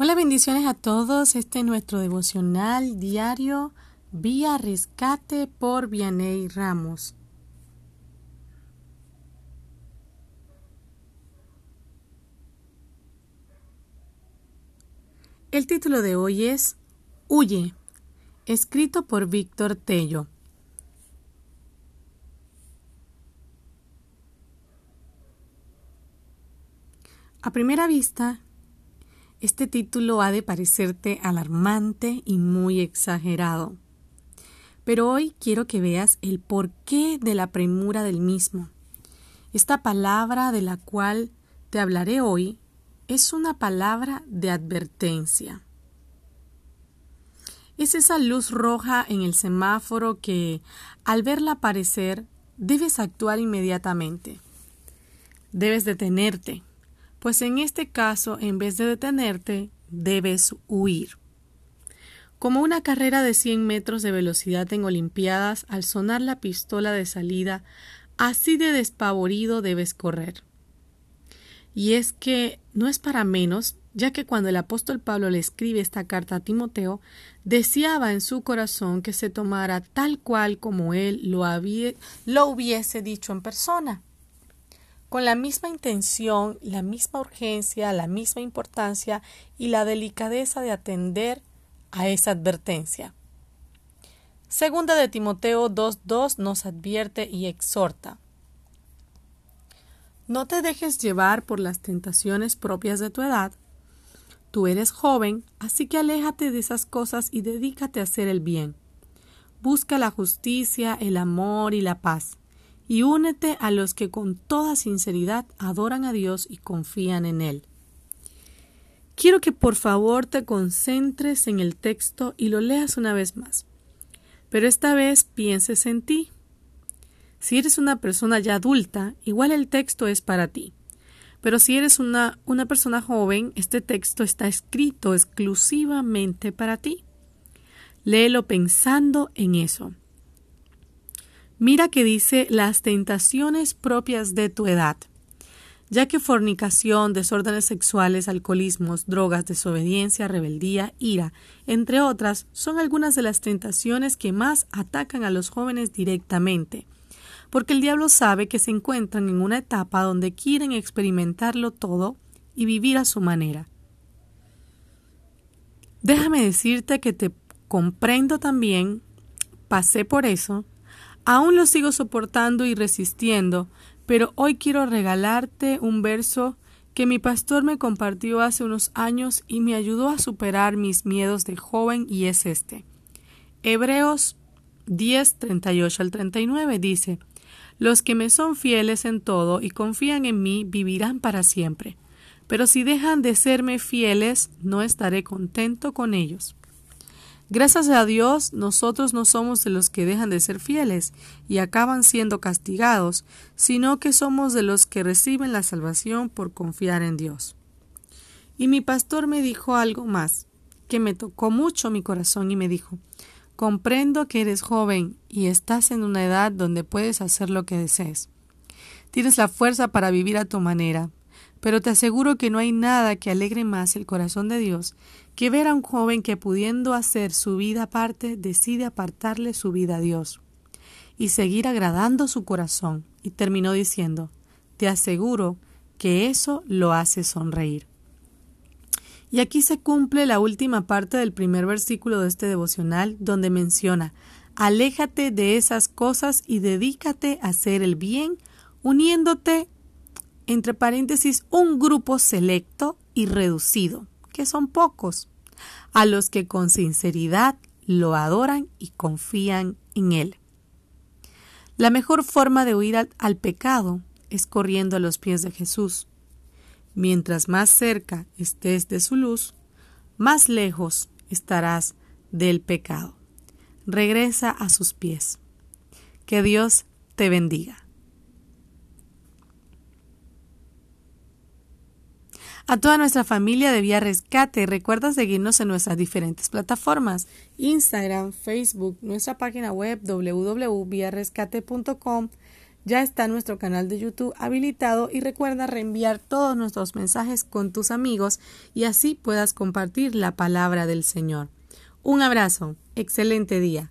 Hola, bendiciones a todos. Este es nuestro devocional diario Vía Rescate por Vianey Ramos. El título de hoy es Huye, escrito por Víctor Tello. A primera vista, este título ha de parecerte alarmante y muy exagerado. Pero hoy quiero que veas el porqué de la premura del mismo. Esta palabra de la cual te hablaré hoy es una palabra de advertencia. Es esa luz roja en el semáforo que, al verla aparecer, debes actuar inmediatamente. Debes detenerte, pues en este caso, en vez de detenerte, debes huir. Como una carrera de 100 metros de velocidad en Olimpiadas, al sonar la pistola de salida, así de despavorido debes correr. Y es que no es para menos, ya que cuando el apóstol Pablo le escribe esta carta a Timoteo, deseaba en su corazón que se tomara tal cual como él lo, había, lo hubiese dicho en persona con la misma intención, la misma urgencia, la misma importancia y la delicadeza de atender a esa advertencia. Segunda de Timoteo 2.2 nos advierte y exhorta. No te dejes llevar por las tentaciones propias de tu edad. Tú eres joven, así que aléjate de esas cosas y dedícate a hacer el bien. Busca la justicia, el amor y la paz y únete a los que con toda sinceridad adoran a Dios y confían en Él. Quiero que por favor te concentres en el texto y lo leas una vez más, pero esta vez pienses en ti. Si eres una persona ya adulta, igual el texto es para ti. Pero si eres una, una persona joven, este texto está escrito exclusivamente para ti. Léelo pensando en eso. Mira que dice las tentaciones propias de tu edad, ya que fornicación, desórdenes sexuales, alcoholismos, drogas, desobediencia, rebeldía, ira, entre otras, son algunas de las tentaciones que más atacan a los jóvenes directamente, porque el diablo sabe que se encuentran en una etapa donde quieren experimentarlo todo y vivir a su manera. Déjame decirte que te comprendo también, pasé por eso, Aún lo sigo soportando y resistiendo, pero hoy quiero regalarte un verso que mi pastor me compartió hace unos años y me ayudó a superar mis miedos de joven y es este. Hebreos 10, 38 al 39 dice, Los que me son fieles en todo y confían en mí vivirán para siempre, pero si dejan de serme fieles, no estaré contento con ellos. Gracias a Dios, nosotros no somos de los que dejan de ser fieles y acaban siendo castigados, sino que somos de los que reciben la salvación por confiar en Dios. Y mi pastor me dijo algo más, que me tocó mucho mi corazón y me dijo, comprendo que eres joven y estás en una edad donde puedes hacer lo que desees. Tienes la fuerza para vivir a tu manera, pero te aseguro que no hay nada que alegre más el corazón de Dios que ver a un joven que pudiendo hacer su vida aparte decide apartarle su vida a Dios y seguir agradando su corazón. Y terminó diciendo, te aseguro que eso lo hace sonreír. Y aquí se cumple la última parte del primer versículo de este devocional donde menciona, aléjate de esas cosas y dedícate a hacer el bien, uniéndote entre paréntesis, un grupo selecto y reducido, que son pocos, a los que con sinceridad lo adoran y confían en Él. La mejor forma de huir al, pecado es corriendo a los pies de Jesús. Mientras más cerca estés de su luz, más lejos estarás del pecado. Regresa a sus pies. Que Dios te bendiga. A toda nuestra familia de Vía Rescate, recuerda seguirnos en nuestras diferentes plataformas, Instagram, Facebook, nuestra página web www.viarescate.com, Ya está nuestro canal de YouTube habilitado y recuerda reenviar todos nuestros mensajes con tus amigos y así puedas compartir la palabra del Señor. Un abrazo, excelente día.